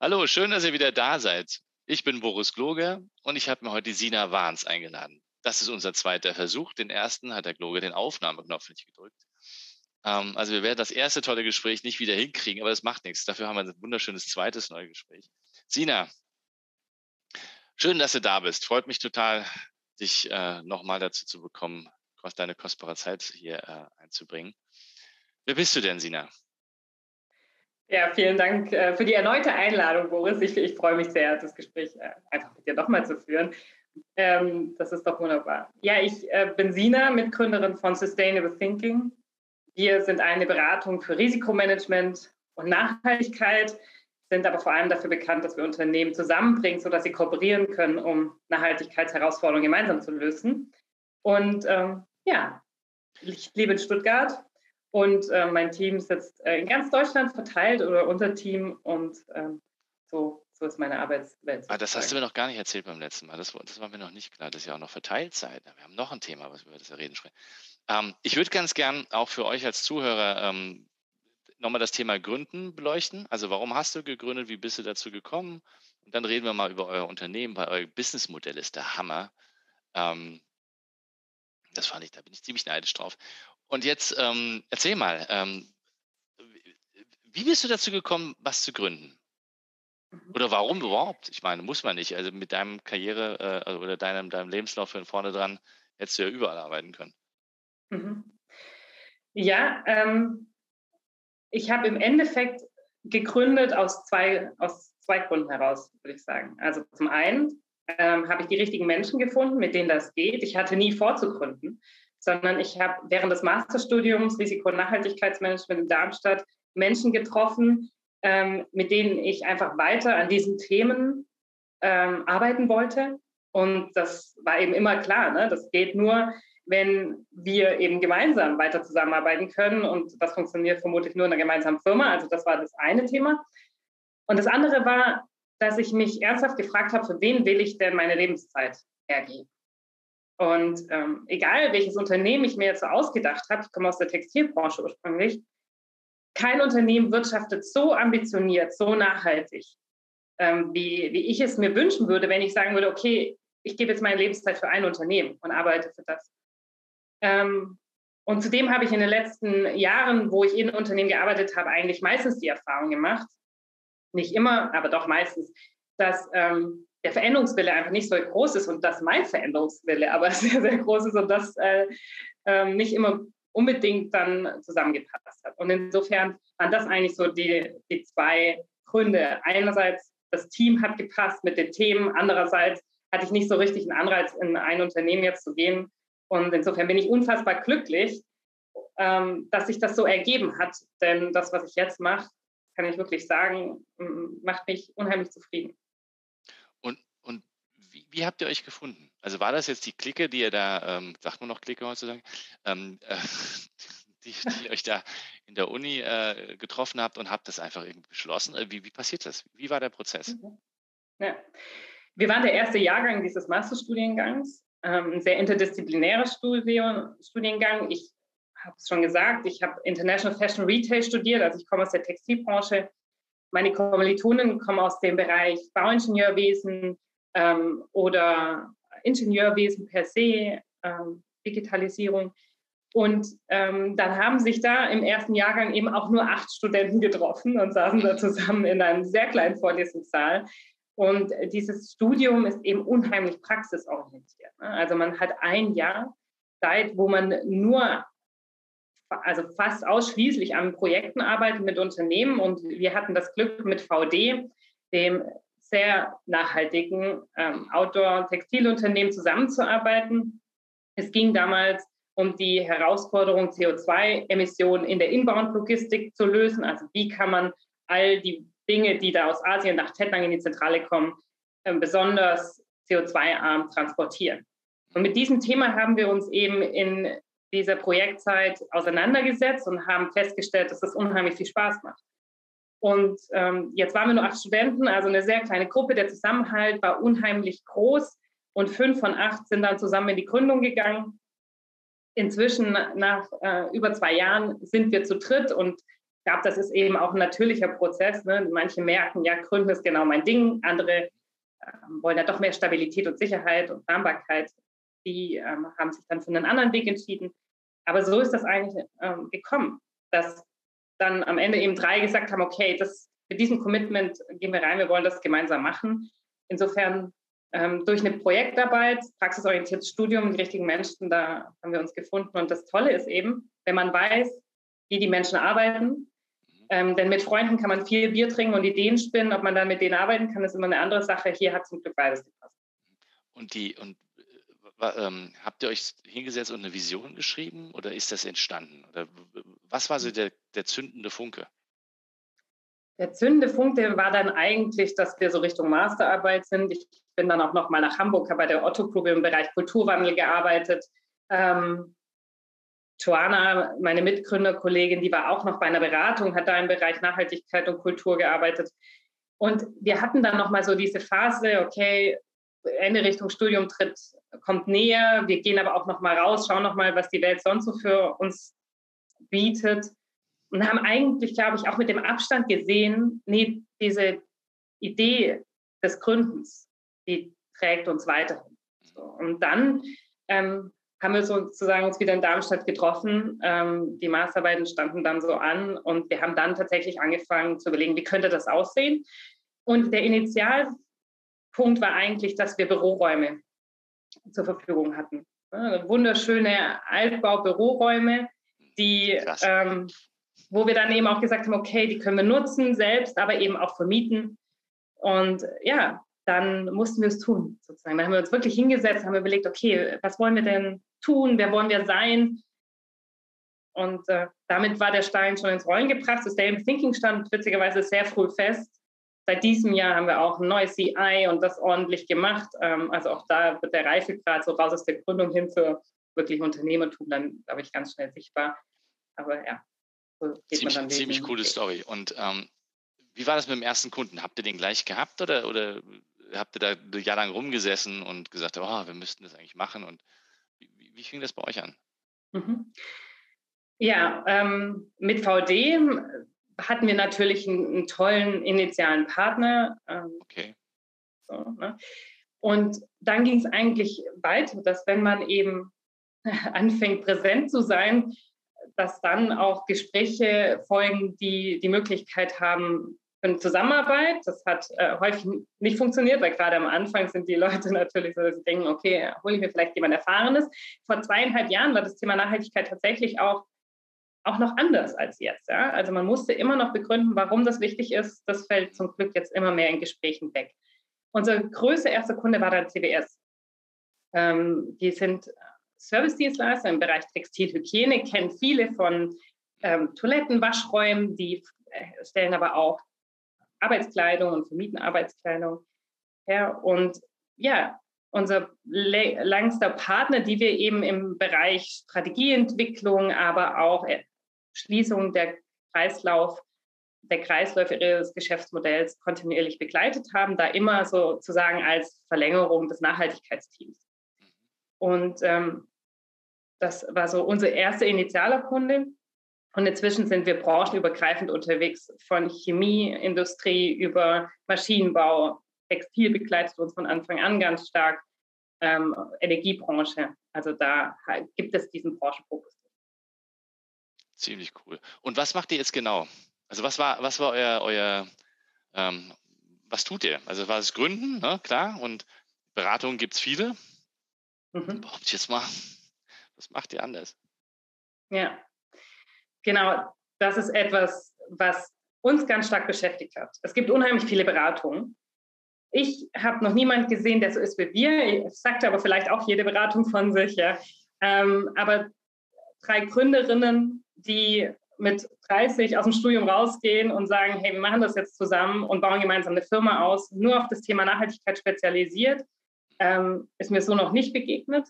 Hallo, schön, dass ihr wieder da seid. Ich bin Boris Gloger und ich habe mir heute Sina Wahns eingeladen. Das ist unser zweiter Versuch. Den ersten hat der Gloger den Aufnahmeknopf nicht gedrückt. Ähm, also wir werden das erste tolle Gespräch nicht wieder hinkriegen, aber das macht nichts. Dafür haben wir ein wunderschönes zweites neues Gespräch. Sina, schön, dass du da bist. Freut mich total, dich äh, nochmal dazu zu bekommen, deine kostbare Zeit hier äh, einzubringen. Wer bist du denn, Sina? Ja, vielen Dank äh, für die erneute Einladung, Boris. Ich, ich freue mich sehr, das Gespräch äh, einfach mit dir nochmal zu führen. Ähm, das ist doch wunderbar. Ja, ich äh, bin Sina, Mitgründerin von Sustainable Thinking. Wir sind eine Beratung für Risikomanagement und Nachhaltigkeit, sind aber vor allem dafür bekannt, dass wir Unternehmen zusammenbringen, sodass sie kooperieren können, um Nachhaltigkeitsherausforderungen gemeinsam zu lösen. Und ähm, ja, ich lebe in Stuttgart, und äh, mein Team sitzt äh, in ganz Deutschland verteilt oder unser Team und ähm, so, so ist meine Arbeitswelt. Ah, das hast du mir noch gar nicht erzählt beim letzten Mal. Das, das war mir noch nicht klar, dass ihr auch noch verteilt seid. Wir haben noch ein Thema, was wir über das reden sprechen. Ähm, ich würde ganz gern auch für euch als Zuhörer ähm, nochmal das Thema Gründen beleuchten. Also warum hast du gegründet? Wie bist du dazu gekommen? Und dann reden wir mal über euer Unternehmen, weil euer Businessmodell ist der Hammer. Ähm, das fand ich, da bin ich ziemlich neidisch drauf. Und jetzt ähm, erzähl mal, ähm, wie bist du dazu gekommen, was zu gründen? Oder warum überhaupt? Ich meine, muss man nicht. Also mit deinem Karriere äh, also oder deinem, deinem Lebenslauf vorne dran hättest du ja überall arbeiten können. Mhm. Ja, ähm, ich habe im Endeffekt gegründet aus zwei, aus zwei Gründen heraus, würde ich sagen. Also zum einen ähm, habe ich die richtigen Menschen gefunden, mit denen das geht. Ich hatte nie vor zu gründen sondern ich habe während des Masterstudiums Risiko- und Nachhaltigkeitsmanagement in Darmstadt Menschen getroffen, ähm, mit denen ich einfach weiter an diesen Themen ähm, arbeiten wollte. Und das war eben immer klar, ne? das geht nur, wenn wir eben gemeinsam weiter zusammenarbeiten können. Und das funktioniert vermutlich nur in einer gemeinsamen Firma. Also das war das eine Thema. Und das andere war, dass ich mich ernsthaft gefragt habe, für wen will ich denn meine Lebenszeit hergeben? Und ähm, egal welches Unternehmen ich mir jetzt so ausgedacht habe, ich komme aus der Textilbranche ursprünglich, kein Unternehmen wirtschaftet so ambitioniert, so nachhaltig, ähm, wie, wie ich es mir wünschen würde, wenn ich sagen würde, okay, ich gebe jetzt meine Lebenszeit für ein Unternehmen und arbeite für das. Ähm, und zudem habe ich in den letzten Jahren, wo ich in Unternehmen gearbeitet habe, eigentlich meistens die Erfahrung gemacht, nicht immer, aber doch meistens, dass ähm, der Veränderungswille einfach nicht so groß ist und dass mein Veränderungswille aber sehr, sehr groß ist und das äh, äh, nicht immer unbedingt dann zusammengepasst hat. Und insofern waren das eigentlich so die, die zwei Gründe. Einerseits, das Team hat gepasst mit den Themen, andererseits hatte ich nicht so richtig einen Anreiz, in ein Unternehmen jetzt zu gehen. Und insofern bin ich unfassbar glücklich, ähm, dass sich das so ergeben hat. Denn das, was ich jetzt mache, kann ich wirklich sagen, macht mich unheimlich zufrieden wie habt ihr euch gefunden? Also war das jetzt die Clique, die ihr da, ähm, sagt man noch Clique heutzutage, ähm, äh, die, die euch da in der Uni äh, getroffen habt und habt das einfach irgendwie beschlossen? Äh, wie, wie passiert das? Wie war der Prozess? Mhm. Ja. Wir waren der erste Jahrgang dieses Masterstudiengangs, ähm, ein sehr interdisziplinärer Studiengang. Ich habe es schon gesagt, ich habe International Fashion Retail studiert, also ich komme aus der Textilbranche. Meine Kommilitonen kommen aus dem Bereich Bauingenieurwesen, ähm, oder Ingenieurwesen per se, ähm, Digitalisierung. Und ähm, dann haben sich da im ersten Jahrgang eben auch nur acht Studenten getroffen und saßen da zusammen in einem sehr kleinen Vorlesungssaal. Und dieses Studium ist eben unheimlich praxisorientiert. Ne? Also man hat ein Jahr Zeit, wo man nur, also fast ausschließlich an Projekten arbeitet mit Unternehmen. Und wir hatten das Glück mit VD, dem sehr nachhaltigen ähm, Outdoor- und Textilunternehmen zusammenzuarbeiten. Es ging damals um die Herausforderung, CO2-Emissionen in der Inbound-Logistik zu lösen. Also wie kann man all die Dinge, die da aus Asien nach Tettnang in die Zentrale kommen, ähm, besonders CO2-arm transportieren. Und mit diesem Thema haben wir uns eben in dieser Projektzeit auseinandergesetzt und haben festgestellt, dass das unheimlich viel Spaß macht. Und ähm, jetzt waren wir nur acht Studenten, also eine sehr kleine Gruppe. Der Zusammenhalt war unheimlich groß und fünf von acht sind dann zusammen in die Gründung gegangen. Inzwischen, nach äh, über zwei Jahren, sind wir zu dritt und ich glaube, das ist eben auch ein natürlicher Prozess. Ne? Manche merken, ja, Gründen ist genau mein Ding. Andere äh, wollen ja doch mehr Stabilität und Sicherheit und Planbarkeit. Die ähm, haben sich dann für einen anderen Weg entschieden. Aber so ist das eigentlich ähm, gekommen, dass dann am Ende eben drei gesagt haben, okay, das, mit diesem Commitment gehen wir rein, wir wollen das gemeinsam machen. Insofern ähm, durch eine Projektarbeit, praxisorientiertes Studium, die richtigen Menschen, da haben wir uns gefunden. Und das Tolle ist eben, wenn man weiß, wie die Menschen arbeiten, ähm, denn mit Freunden kann man viel Bier trinken und Ideen spinnen. Ob man dann mit denen arbeiten kann, ist immer eine andere Sache. Hier hat zum Glück beides gepasst. Und die, und ähm, habt ihr euch hingesetzt und eine Vision geschrieben oder ist das entstanden? Oder was war so der, der zündende Funke? Der zündende Funke war dann eigentlich, dass wir so Richtung Masterarbeit sind. Ich bin dann auch noch mal nach Hamburg, habe bei der Otto Group im Bereich Kulturwandel gearbeitet. Ähm, Joanna, meine Mitgründerkollegin, die war auch noch bei einer Beratung, hat da im Bereich Nachhaltigkeit und Kultur gearbeitet. Und wir hatten dann noch mal so diese Phase, okay, Ende Richtung Studium tritt, kommt näher. Wir gehen aber auch noch mal raus, schauen noch mal, was die Welt sonst so für uns bietet und haben eigentlich, glaube ich, auch mit dem Abstand gesehen, nee, diese Idee des Gründens, die trägt uns weiterhin. So, und dann ähm, haben wir sozusagen uns wieder in Darmstadt getroffen. Ähm, die Masterarbeiten standen dann so an und wir haben dann tatsächlich angefangen zu überlegen, wie könnte das aussehen. Und der Initial Punkt war eigentlich, dass wir Büroräume zur Verfügung hatten. Wunderschöne Altbau-Büroräume, die, ähm, wo wir dann eben auch gesagt haben, okay, die können wir nutzen selbst, aber eben auch vermieten. Und ja, dann mussten wir es tun, sozusagen. Dann haben wir uns wirklich hingesetzt, haben überlegt, okay, was wollen wir denn tun, wer wollen wir sein? Und äh, damit war der Stein schon ins Rollen gebracht. Das Daily Thinking stand witzigerweise sehr früh fest seit diesem Jahr haben wir auch ein neues CI und das ordentlich gemacht. Ähm, also auch da wird der Reifegrad so raus aus der Gründung hin zu wirklich Unternehmertum dann, glaube ich, ganz schnell sichtbar. Aber ja, so geht ziemlich, man dann Ziemlich coole Story. Und ähm, wie war das mit dem ersten Kunden? Habt ihr den gleich gehabt oder, oder habt ihr da ein Jahr lang rumgesessen und gesagt, oh, wir müssten das eigentlich machen? Und wie, wie fing das bei euch an? Mhm. Ja, ähm, mit VD hatten wir natürlich einen, einen tollen initialen Partner. Ähm, okay. So, ne? Und dann ging es eigentlich weiter, dass wenn man eben anfängt, präsent zu sein, dass dann auch Gespräche folgen, die die Möglichkeit haben für eine Zusammenarbeit. Das hat äh, häufig nicht funktioniert, weil gerade am Anfang sind die Leute natürlich so, dass sie denken, okay, hole ich mir vielleicht jemand Erfahrenes. Vor zweieinhalb Jahren war das Thema Nachhaltigkeit tatsächlich auch auch noch anders als jetzt. Ja? Also man musste immer noch begründen, warum das wichtig ist. Das fällt zum Glück jetzt immer mehr in Gesprächen weg. Unser größter erster Kunde war dann CBS. Ähm, die sind Service-Dienstleister im Bereich Textilhygiene, kennen viele von ähm, Toiletten, Waschräumen, die äh, stellen aber auch Arbeitskleidung und vermieten Arbeitskleidung her. Und ja, unser langster Partner, die wir eben im Bereich Strategieentwicklung, aber auch Schließung der Kreislauf, der Kreisläufe ihres Geschäftsmodells kontinuierlich begleitet haben, da immer sozusagen als Verlängerung des Nachhaltigkeitsteams. Und ähm, das war so unser erster initialer Kunde. Und inzwischen sind wir branchenübergreifend unterwegs, von Chemieindustrie über Maschinenbau. Textil begleitet uns von Anfang an ganz stark, ähm, Energiebranche. Also da gibt es diesen Branchenfokus. Ziemlich cool. Und was macht ihr jetzt genau? Also was war, was war euer, euer ähm, was tut ihr? Also war es Gründen, ne? klar, und Beratungen gibt es viele. Mhm. Behaupte jetzt mal, was macht ihr anders? Ja, genau. Das ist etwas, was uns ganz stark beschäftigt hat. Es gibt unheimlich viele Beratungen. Ich habe noch niemand gesehen, der so ist wie wir. Ich sagte aber vielleicht auch jede Beratung von sich. Ja. Ähm, aber drei Gründerinnen, die mit 30 aus dem Studium rausgehen und sagen, hey, wir machen das jetzt zusammen und bauen gemeinsam eine Firma aus, nur auf das Thema Nachhaltigkeit spezialisiert, ähm, ist mir so noch nicht begegnet.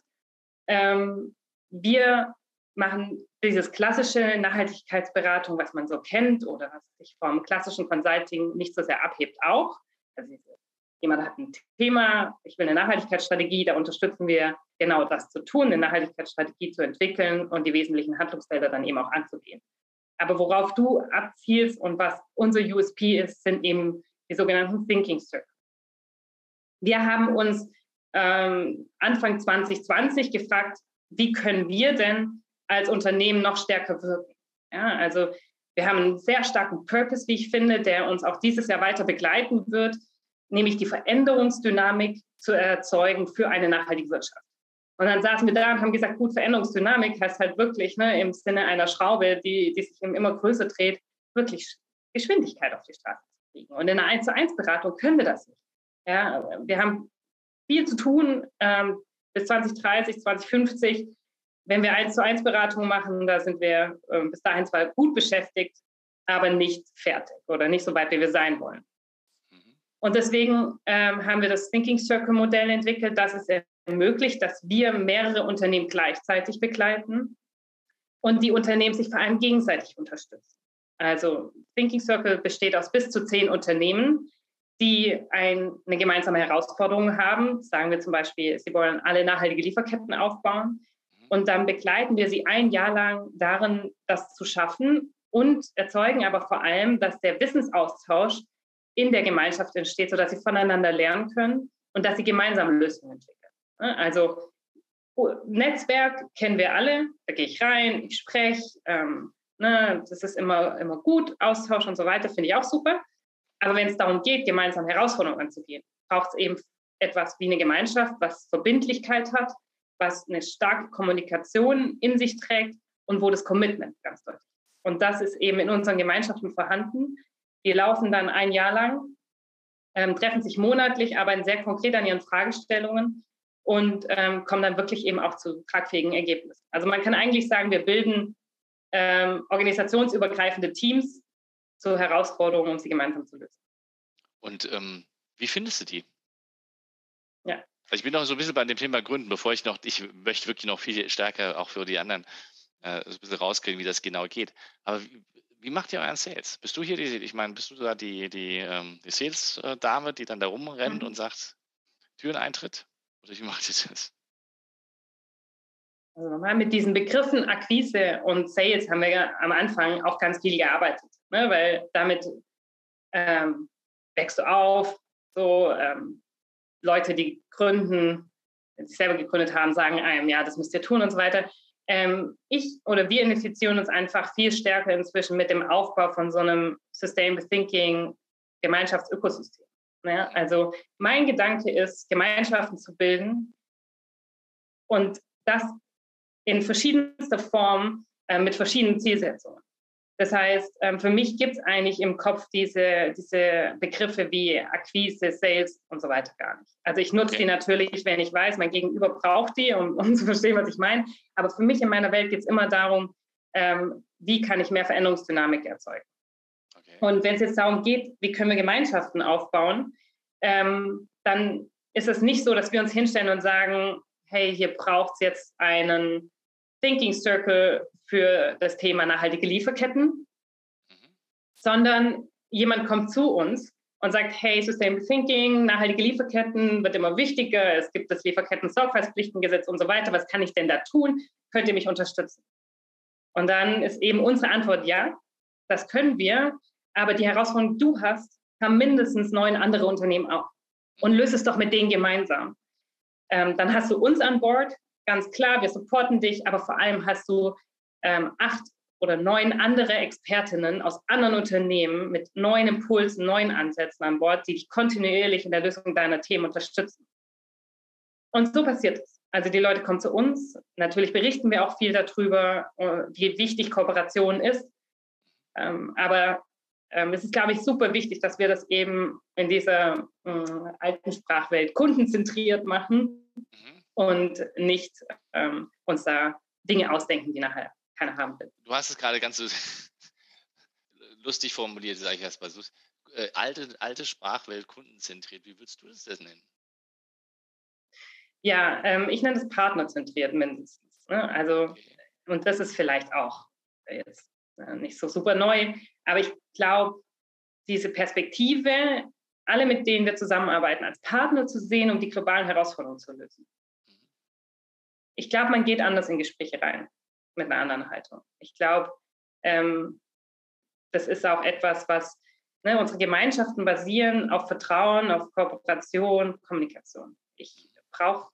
Ähm, wir machen dieses klassische Nachhaltigkeitsberatung, was man so kennt oder was sich vom klassischen Consulting nicht so sehr abhebt, auch. Also jemand hat ein Thema, ich will eine Nachhaltigkeitsstrategie, da unterstützen wir genau das zu tun, eine Nachhaltigkeitsstrategie zu entwickeln und die wesentlichen Handlungsfelder dann eben auch anzugehen. Aber worauf du abzielst und was unser USP ist, sind eben die sogenannten Thinking Circles. Wir haben uns ähm, Anfang 2020 gefragt, wie können wir denn als Unternehmen noch stärker wirken? Ja, also wir haben einen sehr starken Purpose, wie ich finde, der uns auch dieses Jahr weiter begleiten wird, nämlich die Veränderungsdynamik zu erzeugen für eine nachhaltige Wirtschaft. Und dann saßen wir da und haben gesagt, gut, Veränderungsdynamik heißt halt wirklich ne, im Sinne einer Schraube, die, die sich immer größer dreht, wirklich Geschwindigkeit auf die Straße zu kriegen. Und in einer 1 zu 1 Beratung können wir das nicht. Ja, wir haben viel zu tun ähm, bis 2030, 2050. Wenn wir 1 zu 1 Beratungen machen, da sind wir äh, bis dahin zwar gut beschäftigt, aber nicht fertig oder nicht so weit, wie wir sein wollen. Mhm. Und deswegen ähm, haben wir das Thinking Circle Modell entwickelt, das es ermöglicht, dass wir mehrere Unternehmen gleichzeitig begleiten und die Unternehmen sich vor allem gegenseitig unterstützen. Also Thinking Circle besteht aus bis zu zehn Unternehmen, die ein, eine gemeinsame Herausforderung haben. Sagen wir zum Beispiel, sie wollen alle nachhaltige Lieferketten aufbauen. Und dann begleiten wir sie ein Jahr lang darin, das zu schaffen und erzeugen aber vor allem, dass der Wissensaustausch in der Gemeinschaft entsteht, sodass sie voneinander lernen können und dass sie gemeinsam Lösungen entwickeln. Ne? Also Netzwerk kennen wir alle, da gehe ich rein, ich spreche, ähm, ne, das ist immer, immer gut, Austausch und so weiter, finde ich auch super. Aber wenn es darum geht, gemeinsam Herausforderungen anzugehen, braucht es eben etwas wie eine Gemeinschaft, was Verbindlichkeit hat, was eine starke Kommunikation in sich trägt und wo das Commitment ganz deutlich ist. Und das ist eben in unseren Gemeinschaften vorhanden. Wir laufen dann ein Jahr lang, ähm, treffen sich monatlich, arbeiten sehr konkret an ihren Fragestellungen und ähm, kommen dann wirklich eben auch zu tragfähigen Ergebnissen. Also man kann eigentlich sagen, wir bilden ähm, organisationsübergreifende Teams zu Herausforderungen, um sie gemeinsam zu lösen. Und ähm, wie findest du die? Ja. Also ich bin noch so ein bisschen bei dem Thema Gründen, bevor ich noch, ich möchte wirklich noch viel stärker auch für die anderen äh, so ein bisschen rauskriegen, wie das genau geht. Aber wie, macht ihr euren Sales? Bist du hier die, ich meine, bist du da die, die, ähm, die Sales-Dame, die dann da rumrennt mhm. und sagt, Türen eintritt? Oder wie macht ihr das? Also nochmal mit diesen Begriffen Akquise und Sales haben wir ja am Anfang auch ganz viel gearbeitet, ne? weil damit ähm, wächst du auf, so ähm, Leute, die gründen, die sich selber gegründet haben, sagen einem, ja, das müsst ihr tun und so weiter. Ähm, ich oder wir identifizieren uns einfach viel stärker inzwischen mit dem Aufbau von so einem Sustainable Thinking Gemeinschaftsökosystem. Ja, also mein Gedanke ist, Gemeinschaften zu bilden und das in verschiedenster Form äh, mit verschiedenen Zielsetzungen. Das heißt, ähm, für mich gibt es eigentlich im Kopf diese, diese Begriffe wie Akquise, Sales und so weiter gar nicht. Also ich nutze okay. die natürlich, wenn ich weiß, mein Gegenüber braucht die, um, um zu verstehen, was ich meine. Aber für mich in meiner Welt geht es immer darum, ähm, wie kann ich mehr Veränderungsdynamik erzeugen. Und wenn es jetzt darum geht, wie können wir Gemeinschaften aufbauen, ähm, dann ist es nicht so, dass wir uns hinstellen und sagen, hey, hier braucht es jetzt einen Thinking Circle für das Thema nachhaltige Lieferketten, mhm. sondern jemand kommt zu uns und sagt, hey, Sustainable Thinking, nachhaltige Lieferketten wird immer wichtiger, es gibt das Lieferketten-Sorgfaltspflichtengesetz und so weiter, was kann ich denn da tun? Könnt ihr mich unterstützen? Und dann ist eben unsere Antwort, ja, das können wir, aber die Herausforderung, die du hast, haben mindestens neun andere Unternehmen auch. Und löse es doch mit denen gemeinsam. Ähm, dann hast du uns an Bord, ganz klar, wir supporten dich, aber vor allem hast du ähm, acht oder neun andere Expertinnen aus anderen Unternehmen mit neuen Impulsen, neuen Ansätzen an Bord, die dich kontinuierlich in der Lösung deiner Themen unterstützen. Und so passiert es. Also die Leute kommen zu uns. Natürlich berichten wir auch viel darüber, äh, wie wichtig Kooperation ist. Ähm, aber ähm, es ist, glaube ich, super wichtig, dass wir das eben in dieser äh, alten Sprachwelt kundenzentriert machen mhm. und nicht ähm, uns da Dinge ausdenken, die nachher keiner haben will. Du hast es gerade ganz, lustig formuliert, sage ich erstmal so. Äh, alte, alte Sprachwelt kundenzentriert. Wie würdest du das denn nennen? Ja, ähm, ich nenne es partnerzentriert mindestens. Ne? Also, okay. und das ist vielleicht auch jetzt äh, nicht so super neu, aber ich glaube, diese Perspektive, alle mit denen wir zusammenarbeiten, als Partner zu sehen, um die globalen Herausforderungen zu lösen. Mhm. Ich glaube, man geht anders in Gespräche rein mit einer anderen Haltung. Ich glaube, ähm, das ist auch etwas, was ne, unsere Gemeinschaften basieren auf Vertrauen, auf Kooperation, Kommunikation. Ich brauche,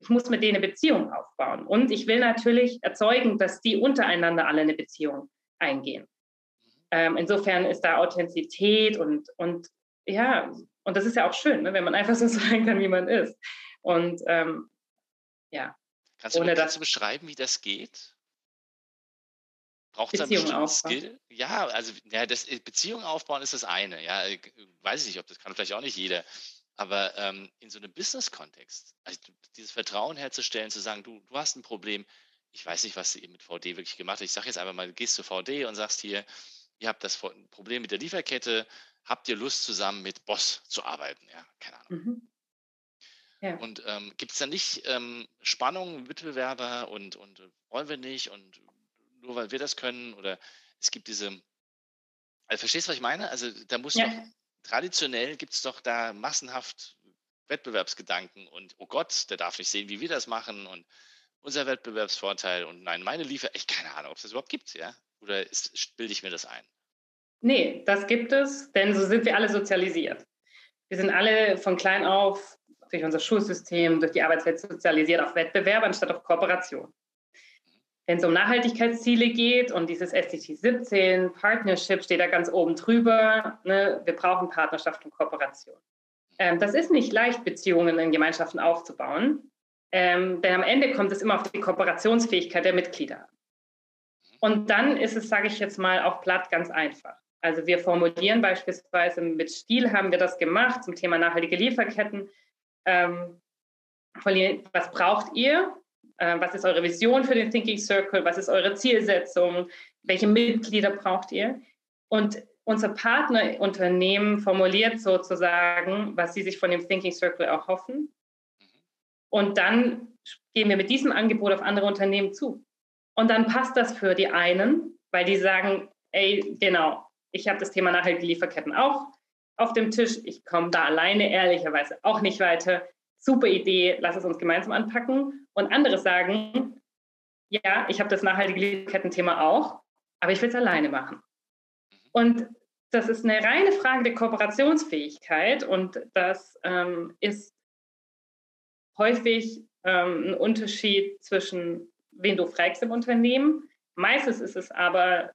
ich muss mit denen eine Beziehung aufbauen. Und ich will natürlich erzeugen, dass die untereinander alle eine Beziehung eingehen. Ähm, insofern ist da Authentizität und, und ja, und das ist ja auch schön, ne, wenn man einfach so sein kann, wie man ist. Und ähm, ja. Kannst du, ohne kannst du beschreiben, wie das geht? Braucht es einen bestimmten Skill? Ja, also ja, das, äh, Beziehung aufbauen ist das eine. Ja, äh, weiß ich nicht, ob das kann vielleicht auch nicht jeder. Aber ähm, in so einem Business-Kontext, also dieses Vertrauen herzustellen, zu sagen, du, du hast ein Problem, ich weiß nicht, was ihr mit VD wirklich gemacht habt. Ich sage jetzt einfach mal, du gehst zu VD und sagst hier, ihr habt das Problem mit der Lieferkette, habt ihr Lust zusammen mit Boss zu arbeiten? Ja, keine Ahnung. Mhm. Ja. Und ähm, gibt es da nicht ähm, Spannungen, Mitbewerber und, und wollen wir nicht und nur weil wir das können oder es gibt diese, also verstehst du, was ich meine? Also da muss ja. doch, traditionell gibt es doch da massenhaft Wettbewerbsgedanken und oh Gott, der darf nicht sehen, wie wir das machen und unser Wettbewerbsvorteil und nein, meine Liefer, ich keine Ahnung, ob es das überhaupt gibt, ja? Oder ist, bilde ich mir das ein? Nee, das gibt es, denn so sind wir alle sozialisiert. Wir sind alle von klein auf durch unser Schulsystem, durch die Arbeitswelt sozialisiert auf Wettbewerb anstatt auf Kooperation wenn es um Nachhaltigkeitsziele geht und dieses SDG 17, Partnership steht da ganz oben drüber, ne, wir brauchen Partnerschaft und Kooperation. Ähm, das ist nicht leicht, Beziehungen in Gemeinschaften aufzubauen, ähm, denn am Ende kommt es immer auf die Kooperationsfähigkeit der Mitglieder Und dann ist es, sage ich jetzt mal, auch platt ganz einfach. Also wir formulieren beispielsweise mit Stil haben wir das gemacht zum Thema nachhaltige Lieferketten. Ähm, was braucht ihr? Äh, was ist eure Vision für den Thinking Circle? Was ist eure Zielsetzung? Welche Mitglieder braucht ihr? Und unser Partnerunternehmen formuliert sozusagen, was sie sich von dem Thinking Circle erhoffen. Und dann gehen wir mit diesem Angebot auf andere Unternehmen zu. Und dann passt das für die einen, weil die sagen, ey, genau, ich habe das Thema nachhaltige Lieferketten auch auf dem Tisch. Ich komme da alleine ehrlicherweise auch nicht weiter super Idee, lass es uns gemeinsam anpacken. Und andere sagen, ja, ich habe das nachhaltige Lieferketten-Thema auch, aber ich will es alleine machen. Und das ist eine reine Frage der Kooperationsfähigkeit und das ähm, ist häufig ähm, ein Unterschied zwischen, wen du fragst im Unternehmen. Meistens ist es aber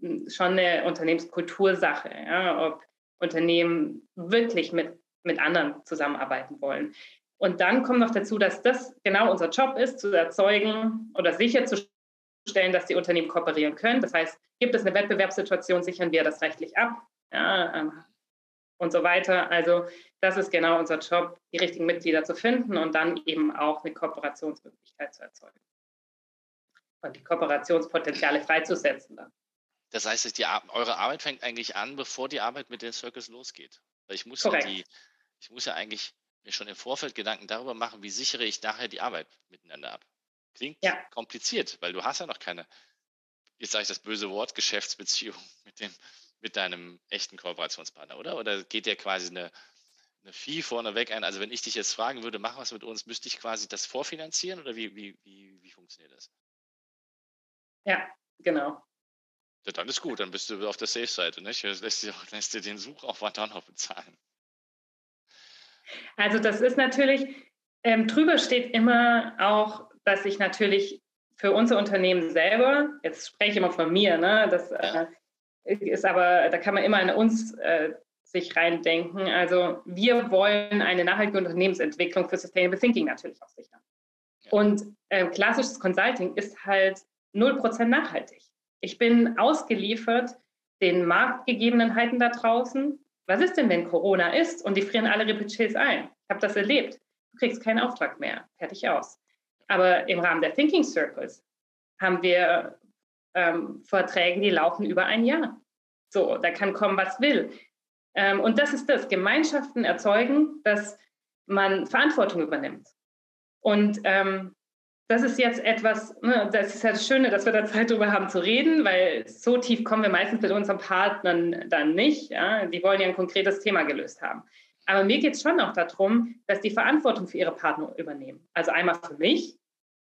hm, schon eine Unternehmenskultursache, ja, ob Unternehmen wirklich mit, mit anderen zusammenarbeiten wollen. Und dann kommt noch dazu, dass das genau unser Job ist, zu erzeugen oder sicherzustellen, dass die Unternehmen kooperieren können. Das heißt, gibt es eine Wettbewerbssituation, sichern wir das rechtlich ab ja, ähm, und so weiter. Also das ist genau unser Job, die richtigen Mitglieder zu finden und dann eben auch eine Kooperationsmöglichkeit zu erzeugen und die Kooperationspotenziale freizusetzen. Dann. Das heißt, die, eure Arbeit fängt eigentlich an, bevor die Arbeit mit den Circus losgeht. Ich muss, ja die, ich muss ja eigentlich mir schon im Vorfeld Gedanken darüber machen, wie sichere ich nachher die Arbeit miteinander ab. Klingt ja. kompliziert, weil du hast ja noch keine, jetzt sage ich das böse Wort, Geschäftsbeziehung mit, dem, mit deinem echten Kooperationspartner, oder? Oder geht dir quasi eine, eine Fee vorneweg ein? Also wenn ich dich jetzt fragen würde, mach was mit uns, müsste ich quasi das vorfinanzieren oder wie, wie, wie, wie funktioniert das? Ja, genau. Ja, dann ist gut, dann bist du auf der Safe-Seite, nicht? Lässt dir, lässt dir den Suchaufwand dann noch bezahlen. Also das ist natürlich, ähm, drüber steht immer auch, dass ich natürlich für unser Unternehmen selber, jetzt spreche ich immer von mir, ne, das äh, ist aber, da kann man immer in uns äh, sich reindenken. Also wir wollen eine nachhaltige Unternehmensentwicklung für Sustainable Thinking natürlich auch sichern. Ja. Und äh, klassisches Consulting ist halt 0% nachhaltig. Ich bin ausgeliefert den Marktgegebenheiten da draußen was ist denn, wenn Corona ist und die frieren alle Budgets ein? Ich habe das erlebt. Du kriegst keinen Auftrag mehr. Fertig aus. Aber im Rahmen der Thinking Circles haben wir ähm, Verträge, die laufen über ein Jahr. So, da kann kommen, was will. Ähm, und das ist das, Gemeinschaften erzeugen, dass man Verantwortung übernimmt. Und ähm, das ist jetzt etwas, ne, das ist ja das Schöne, dass wir da Zeit darüber haben zu reden, weil so tief kommen wir meistens mit unseren Partnern dann nicht. Ja? Die wollen ja ein konkretes Thema gelöst haben. Aber mir geht es schon auch darum, dass die Verantwortung für ihre Partner übernehmen. Also einmal für mich,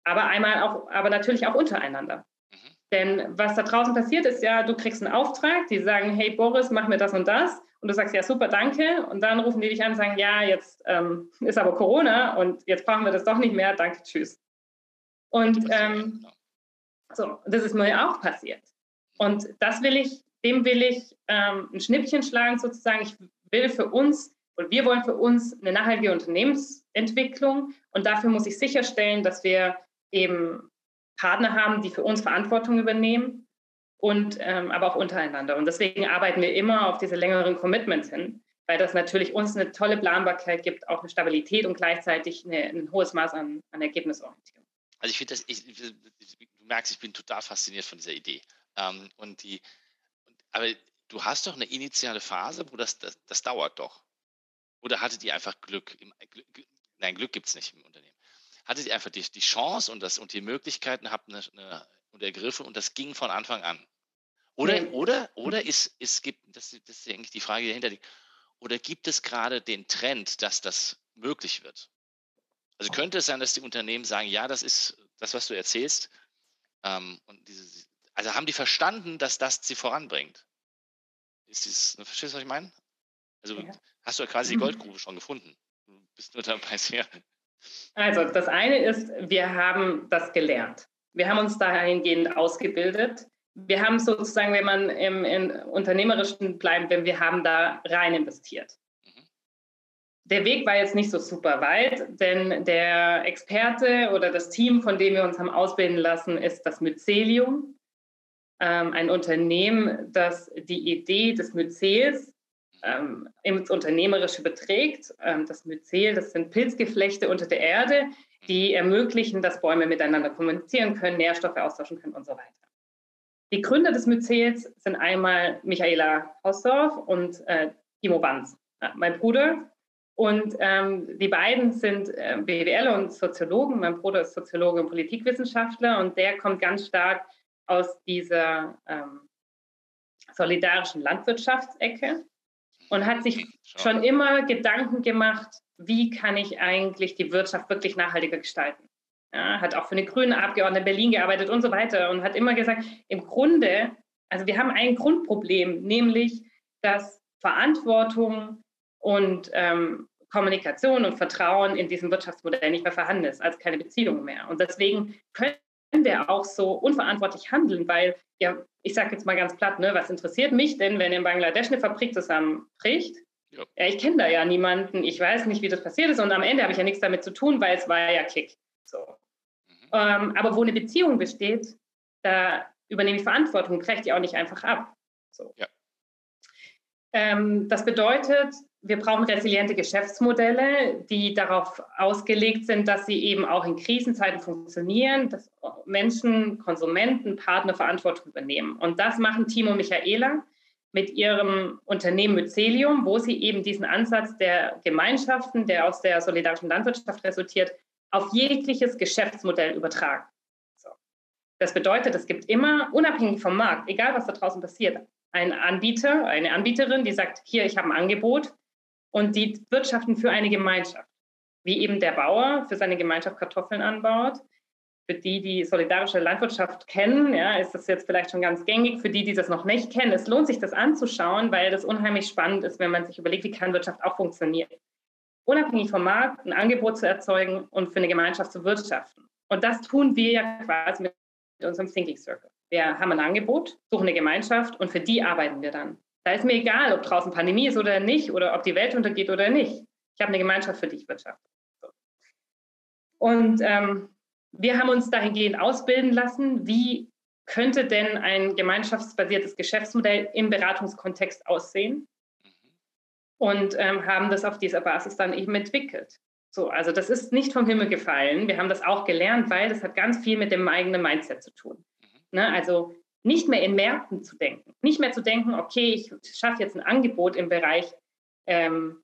aber einmal auch, aber natürlich auch untereinander. Mhm. Denn was da draußen passiert, ist ja, du kriegst einen Auftrag, die sagen, hey Boris, mach mir das und das. Und du sagst, ja, super, danke. Und dann rufen die dich an und sagen, ja, jetzt ähm, ist aber Corona und jetzt brauchen wir das doch nicht mehr, danke, tschüss. Und ähm, so, das ist mir auch passiert. Und das will ich, dem will ich ähm, ein Schnippchen schlagen sozusagen. Ich will für uns und wir wollen für uns eine nachhaltige Unternehmensentwicklung und dafür muss ich sicherstellen, dass wir eben Partner haben, die für uns Verantwortung übernehmen und ähm, aber auch untereinander. Und deswegen arbeiten wir immer auf diese längeren Commitments hin, weil das natürlich uns eine tolle Planbarkeit gibt, auch eine Stabilität und gleichzeitig eine, ein hohes Maß an, an Ergebnisorientierung. Also ich finde das, ich, du merkst, ich bin total fasziniert von dieser Idee. Ähm, und die, aber du hast doch eine initiale Phase, wo das, das, das dauert doch. Oder hattet ihr einfach Glück? Im, Glück nein, Glück gibt es nicht im Unternehmen. Hattet ihr einfach die, die Chance und, das, und die Möglichkeiten, habt eine, eine, und ergriffen und das ging von Anfang an? Oder, nee. oder, oder ist, ist, gibt, das, das ist eigentlich die Frage, die dahinter liegt, oder gibt es gerade den Trend, dass das möglich wird? Also könnte es sein, dass die Unternehmen sagen, ja, das ist das, was du erzählst. Ähm, und diese, also haben die verstanden, dass das sie voranbringt? Ist dieses, verstehst du, was ich meine? Also ja. hast du ja quasi die mhm. Goldgrube schon gefunden. Du bist nur dabei sehr. Also das eine ist, wir haben das gelernt. Wir haben uns dahingehend ausgebildet. Wir haben sozusagen, wenn man im, im Unternehmerischen bleibt, wenn wir haben da rein investiert. Der Weg war jetzt nicht so super weit, denn der Experte oder das Team, von dem wir uns haben ausbilden lassen, ist das Mycelium, ähm, ein Unternehmen, das die Idee des Mycels ähm, ins Unternehmerische beträgt. Ähm, das Myzel, das sind Pilzgeflechte unter der Erde, die ermöglichen, dass Bäume miteinander kommunizieren können, Nährstoffe austauschen können und so weiter. Die Gründer des Myzels sind einmal Michaela Hausdorf und äh, Timo Banz, äh, mein Bruder. Und ähm, die beiden sind äh, BWL und Soziologen. Mein Bruder ist Soziologe und Politikwissenschaftler und der kommt ganz stark aus dieser ähm, solidarischen Landwirtschaftsecke und hat sich schon immer Gedanken gemacht, wie kann ich eigentlich die Wirtschaft wirklich nachhaltiger gestalten. Ja, hat auch für eine grüne Abgeordnete in Berlin gearbeitet und so weiter und hat immer gesagt, im Grunde, also wir haben ein Grundproblem, nämlich dass Verantwortung und ähm, Kommunikation und Vertrauen in diesem Wirtschaftsmodell nicht mehr vorhanden ist, als keine Beziehung mehr. Und deswegen können wir auch so unverantwortlich handeln, weil ja, ich sage jetzt mal ganz platt, ne, was interessiert mich denn, wenn in Bangladesch eine Fabrik zusammenbricht? Ja. ja ich kenne da ja niemanden, ich weiß nicht, wie das passiert ist und am Ende habe ich ja nichts damit zu tun, weil es war ja Klick. So. Mhm. Ähm, aber wo eine Beziehung besteht, da übernehme ich Verantwortung, breche die auch nicht einfach ab. So. Ja. Ähm, das bedeutet, wir brauchen resiliente Geschäftsmodelle, die darauf ausgelegt sind, dass sie eben auch in Krisenzeiten funktionieren, dass Menschen, Konsumenten, Partner Verantwortung übernehmen. Und das machen Timo und Michaela mit ihrem Unternehmen Mycelium, wo sie eben diesen Ansatz der Gemeinschaften, der aus der solidarischen Landwirtschaft resultiert, auf jegliches Geschäftsmodell übertragen. So. Das bedeutet, es gibt immer, unabhängig vom Markt, egal was da draußen passiert, einen Anbieter, eine Anbieterin, die sagt, hier, ich habe ein Angebot, und die wirtschaften für eine Gemeinschaft. Wie eben der Bauer für seine Gemeinschaft Kartoffeln anbaut. Für die, die solidarische Landwirtschaft kennen, ja, ist das jetzt vielleicht schon ganz gängig. Für die, die das noch nicht kennen, es lohnt sich, das anzuschauen, weil das unheimlich spannend ist, wenn man sich überlegt, wie kann Wirtschaft auch funktionieren. Unabhängig vom Markt ein Angebot zu erzeugen und für eine Gemeinschaft zu wirtschaften. Und das tun wir ja quasi mit unserem Thinking Circle. Wir haben ein Angebot, suchen eine Gemeinschaft und für die arbeiten wir dann. Da ist mir egal, ob draußen Pandemie ist oder nicht oder ob die Welt untergeht oder nicht. Ich habe eine Gemeinschaft, für die ich wirtschafte. Und ähm, wir haben uns dahingehend ausbilden lassen, wie könnte denn ein gemeinschaftsbasiertes Geschäftsmodell im Beratungskontext aussehen? Und ähm, haben das auf dieser Basis dann eben entwickelt. So, also das ist nicht vom Himmel gefallen. Wir haben das auch gelernt, weil das hat ganz viel mit dem eigenen Mindset zu tun. Mhm. Ne? Also nicht mehr in Märkten zu denken. Nicht mehr zu denken, okay, ich schaffe jetzt ein Angebot im Bereich ähm,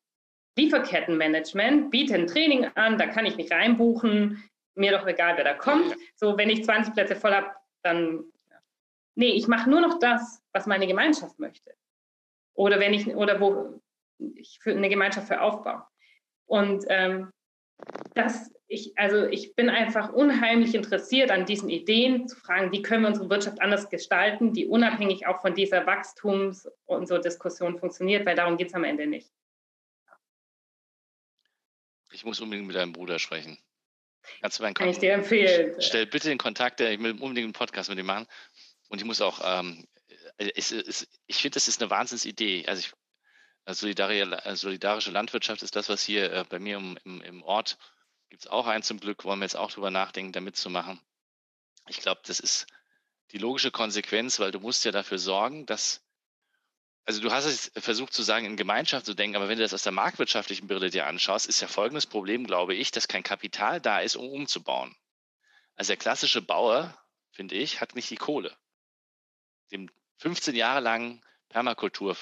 Lieferkettenmanagement, biete ein Training an, da kann ich mich reinbuchen, mir doch egal, wer da kommt. So, wenn ich 20 Plätze voll habe, dann, nee, ich mache nur noch das, was meine Gemeinschaft möchte. Oder wenn ich, oder wo ich für eine Gemeinschaft für aufbaue. Und ähm, das, ich, also ich bin einfach unheimlich interessiert an diesen Ideen, zu fragen, wie können wir unsere Wirtschaft anders gestalten, die unabhängig auch von dieser Wachstums- und so Diskussion funktioniert, weil darum geht es am Ende nicht. Ich muss unbedingt mit deinem Bruder sprechen. Kannst du meinen Kann ich dir empfehlen. Stell bitte den Kontakt, ich will unbedingt einen Podcast mit ihm machen. Und ich muss auch, ähm, es, ich finde, das ist eine Wahnsinnsidee. Also ich, solidarische Landwirtschaft ist das, was hier äh, bei mir im, im, Ort gibt es auch einen zum Glück, wollen wir jetzt auch drüber nachdenken, da mitzumachen. Ich glaube, das ist die logische Konsequenz, weil du musst ja dafür sorgen, dass also du hast es versucht zu sagen, in Gemeinschaft zu denken, aber wenn du das aus der marktwirtschaftlichen Brille dir anschaust, ist ja folgendes Problem, glaube ich, dass kein Kapital da ist, um umzubauen. Also der klassische Bauer, finde ich, hat nicht die Kohle, dem 15 Jahre lang Permakultur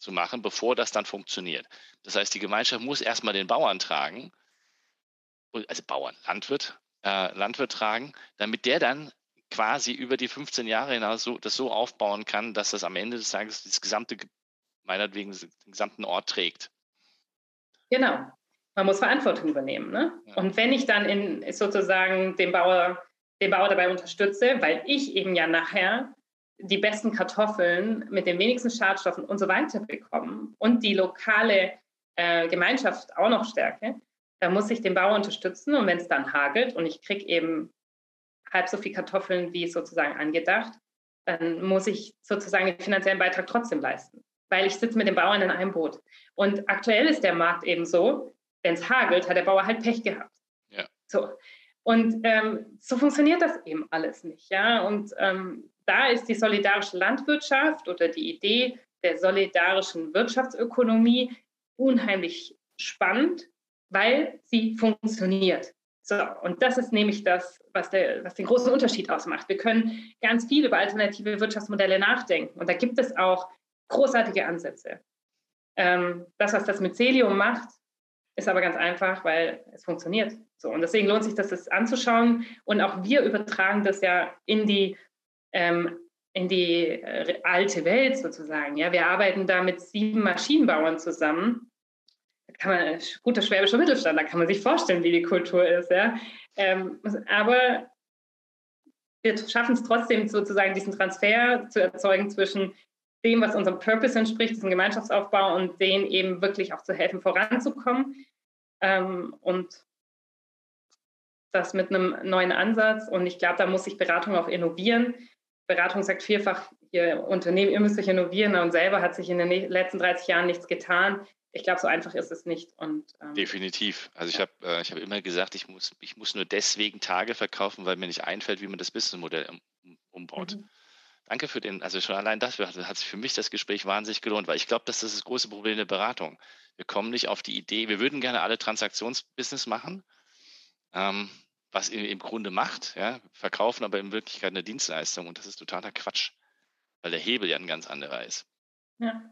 zu machen, bevor das dann funktioniert. Das heißt, die Gemeinschaft muss erstmal den Bauern tragen, also Bauern, Landwirt, äh, Landwirt tragen, damit der dann quasi über die 15 Jahre hinaus so, das so aufbauen kann, dass das am Ende des Tages das gesamte, meinetwegen den gesamten Ort trägt. Genau. Man muss Verantwortung übernehmen. Ne? Ja. Und wenn ich dann in sozusagen den Bauer, den Bauer dabei unterstütze, weil ich eben ja nachher die besten Kartoffeln mit den wenigsten Schadstoffen und so weiter bekomme und die lokale äh, Gemeinschaft auch noch stärke, dann muss ich den Bauer unterstützen. Und wenn es dann hagelt und ich kriege eben halb so viel Kartoffeln wie sozusagen angedacht, dann muss ich sozusagen den finanziellen Beitrag trotzdem leisten, weil ich sitze mit dem Bauern in einem Boot. Und aktuell ist der Markt eben so, wenn es hagelt, hat der Bauer halt Pech gehabt. Ja. So. Und ähm, so funktioniert das eben alles nicht. Ja? Und ähm, da ist die solidarische Landwirtschaft oder die Idee der solidarischen Wirtschaftsökonomie unheimlich spannend, weil sie funktioniert. So, und das ist nämlich das, was, der, was den großen Unterschied ausmacht. Wir können ganz viel über alternative Wirtschaftsmodelle nachdenken. Und da gibt es auch großartige Ansätze. Ähm, das, was das Mycelium macht, ist aber ganz einfach, weil es funktioniert. So, und deswegen lohnt sich das, das anzuschauen. Und auch wir übertragen das ja in die, ähm, in die äh, alte Welt sozusagen. Ja, wir arbeiten da mit sieben Maschinenbauern zusammen kann man, guter schwäbischer Mittelstand, da kann man sich vorstellen, wie die Kultur ist. Ja? Ähm, aber wir schaffen es trotzdem sozusagen, diesen Transfer zu erzeugen zwischen dem, was unserem Purpose entspricht, diesem Gemeinschaftsaufbau und denen eben wirklich auch zu helfen, voranzukommen. Ähm, und das mit einem neuen Ansatz. Und ich glaube, da muss sich Beratung auch innovieren. Beratung sagt vielfach, ihr Unternehmen, ihr müsst euch innovieren und selber hat sich in den letzten 30 Jahren nichts getan ich glaube, so einfach ist es nicht. Und, ähm, Definitiv. Also ich habe äh, hab immer gesagt, ich muss, ich muss nur deswegen Tage verkaufen, weil mir nicht einfällt, wie man das Businessmodell um, umbaut. Mhm. Danke für den, also schon allein dafür hat sich für mich das Gespräch wahnsinnig gelohnt, weil ich glaube, das ist das große Problem der Beratung. Wir kommen nicht auf die Idee, wir würden gerne alle Transaktionsbusiness machen, ähm, was ihr im Grunde macht, ja, verkaufen aber in Wirklichkeit eine Dienstleistung und das ist totaler Quatsch, weil der Hebel ja ein ganz anderer ist. Ja.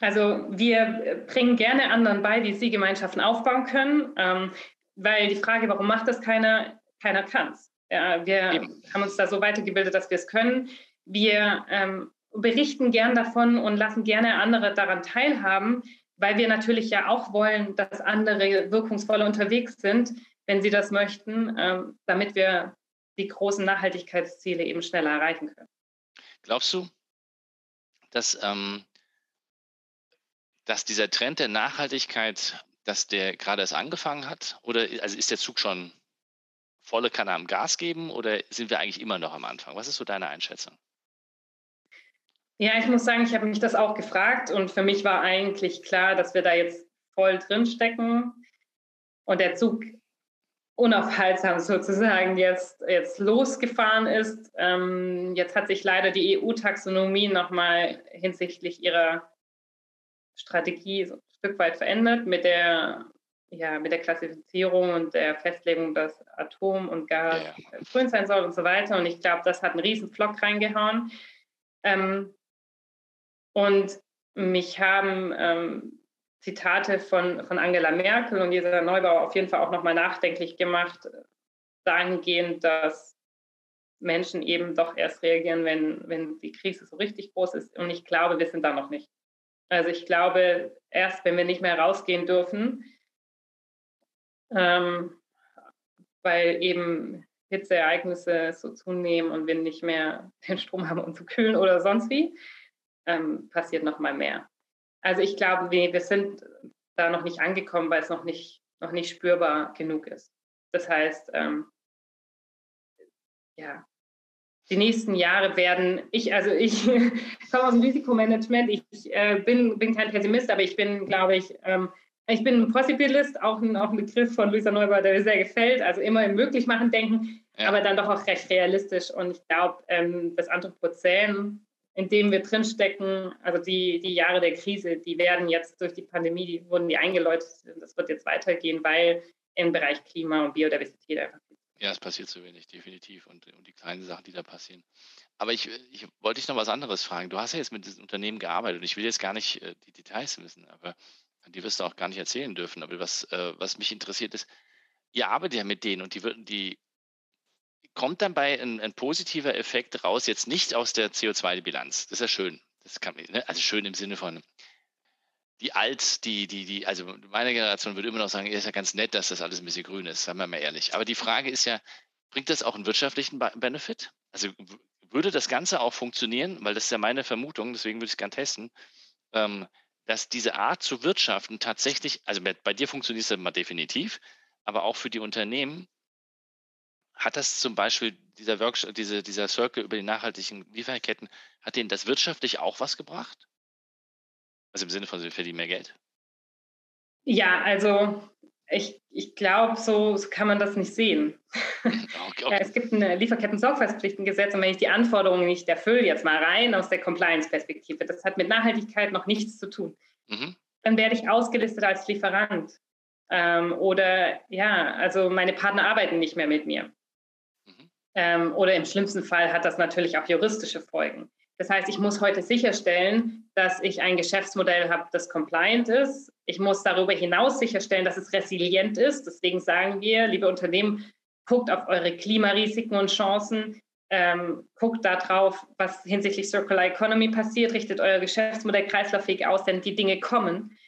Also wir bringen gerne anderen bei, wie sie Gemeinschaften aufbauen können, ähm, weil die Frage, warum macht das keiner, keiner kann es. Ja, wir Eben. haben uns da so weitergebildet, dass wir es können. Wir ähm, berichten gern davon und lassen gerne andere daran teilhaben, weil wir natürlich ja auch wollen, dass andere wirkungsvoller unterwegs sind, wenn sie das möchten, ähm, damit wir die großen Nachhaltigkeitsziele eben schneller erreichen können. Glaubst du, dass ähm, dass dieser Trend der Nachhaltigkeit, dass der gerade erst angefangen hat? Oder also ist der Zug schon volle Kanne am Gas geben oder sind wir eigentlich immer noch am Anfang? Was ist so deine Einschätzung? Ja, ich muss sagen, ich habe mich das auch gefragt und für mich war eigentlich klar, dass wir da jetzt voll drin stecken und der Zug unaufhaltsam sozusagen jetzt, jetzt losgefahren ist. Ähm, jetzt hat sich leider die EU-Taxonomie nochmal hinsichtlich ihrer Strategie so ein Stück weit verändert mit der, ja, mit der Klassifizierung und der Festlegung, dass Atom und Gas ja. grün sein soll und so weiter. Und ich glaube, das hat einen riesen Flock reingehauen. Ähm, und mich haben ähm, Zitate von, von Angela Merkel und Lisa Neubauer auf jeden Fall auch nochmal nachdenklich gemacht, dahingehend, dass Menschen eben doch erst reagieren, wenn, wenn die Krise so richtig groß ist. Und ich glaube, wir sind da noch nicht. Also ich glaube, erst wenn wir nicht mehr rausgehen dürfen, ähm, weil eben Hitzeereignisse so zunehmen und wir nicht mehr den Strom haben, um zu kühlen oder sonst wie, ähm, passiert noch mal mehr. Also ich glaube, wir, wir sind da noch nicht angekommen, weil es noch nicht, noch nicht spürbar genug ist. Das heißt, ähm, ja, die nächsten Jahre werden, ich, also ich komme aus dem Risikomanagement, ich äh, bin, bin kein Pessimist, aber ich bin, glaube ich, ähm, ich bin ein Possibilist, auch ein, auch ein Begriff von Luisa Neubauer, der mir sehr gefällt. Also immer im Möglichmachen denken, ja. aber dann doch auch recht realistisch. Und ich glaube, ähm, das Anthropozän, in dem wir drinstecken, also die, die Jahre der Krise, die werden jetzt durch die Pandemie, die wurden die eingeläutet. Das wird jetzt weitergehen, weil im Bereich Klima und Biodiversität einfach ja, es passiert zu wenig, definitiv. Und, und die kleinen Sachen, die da passieren. Aber ich, ich wollte dich noch was anderes fragen. Du hast ja jetzt mit diesem Unternehmen gearbeitet und ich will jetzt gar nicht äh, die Details wissen, aber die wirst du auch gar nicht erzählen dürfen. Aber was, äh, was mich interessiert ist, ihr arbeitet ja mit denen und die, die kommt dann bei ein, ein positiver Effekt raus, jetzt nicht aus der CO2-Bilanz. Das ist ja schön. Das kann, ne? Also schön im Sinne von, die alt, die, die, die, also meine Generation würde immer noch sagen, ist ja ganz nett, dass das alles ein bisschen grün ist, sagen wir mal ehrlich. Aber die Frage ist ja, bringt das auch einen wirtschaftlichen Benefit? Also würde das Ganze auch funktionieren, weil das ist ja meine Vermutung, deswegen würde ich es gerne testen, ähm, dass diese Art zu wirtschaften tatsächlich, also bei dir funktioniert es mal definitiv, aber auch für die Unternehmen hat das zum Beispiel dieser Workshop, diese, dieser Circle über die nachhaltigen Lieferketten, hat denen das wirtschaftlich auch was gebracht? Also im Sinne von, sie verdienen mehr Geld? Ja, also ich, ich glaube, so, so, kann man das nicht sehen. Okay, okay. es gibt ein Lieferketten-Sorgfaltspflichtengesetz und wenn ich die Anforderungen nicht erfülle, jetzt mal rein aus der Compliance-Perspektive, das hat mit Nachhaltigkeit noch nichts zu tun, mhm. dann werde ich ausgelistet als Lieferant. Ähm, oder ja, also meine Partner arbeiten nicht mehr mit mir. Ähm, oder im schlimmsten Fall hat das natürlich auch juristische Folgen. Das heißt, ich muss heute sicherstellen, dass ich ein Geschäftsmodell habe, das compliant ist. Ich muss darüber hinaus sicherstellen, dass es resilient ist. Deswegen sagen wir, liebe Unternehmen, guckt auf eure Klimarisiken und Chancen, ähm, guckt darauf, was hinsichtlich Circular Economy passiert, richtet euer Geschäftsmodell kreislauffähig aus, denn die Dinge kommen.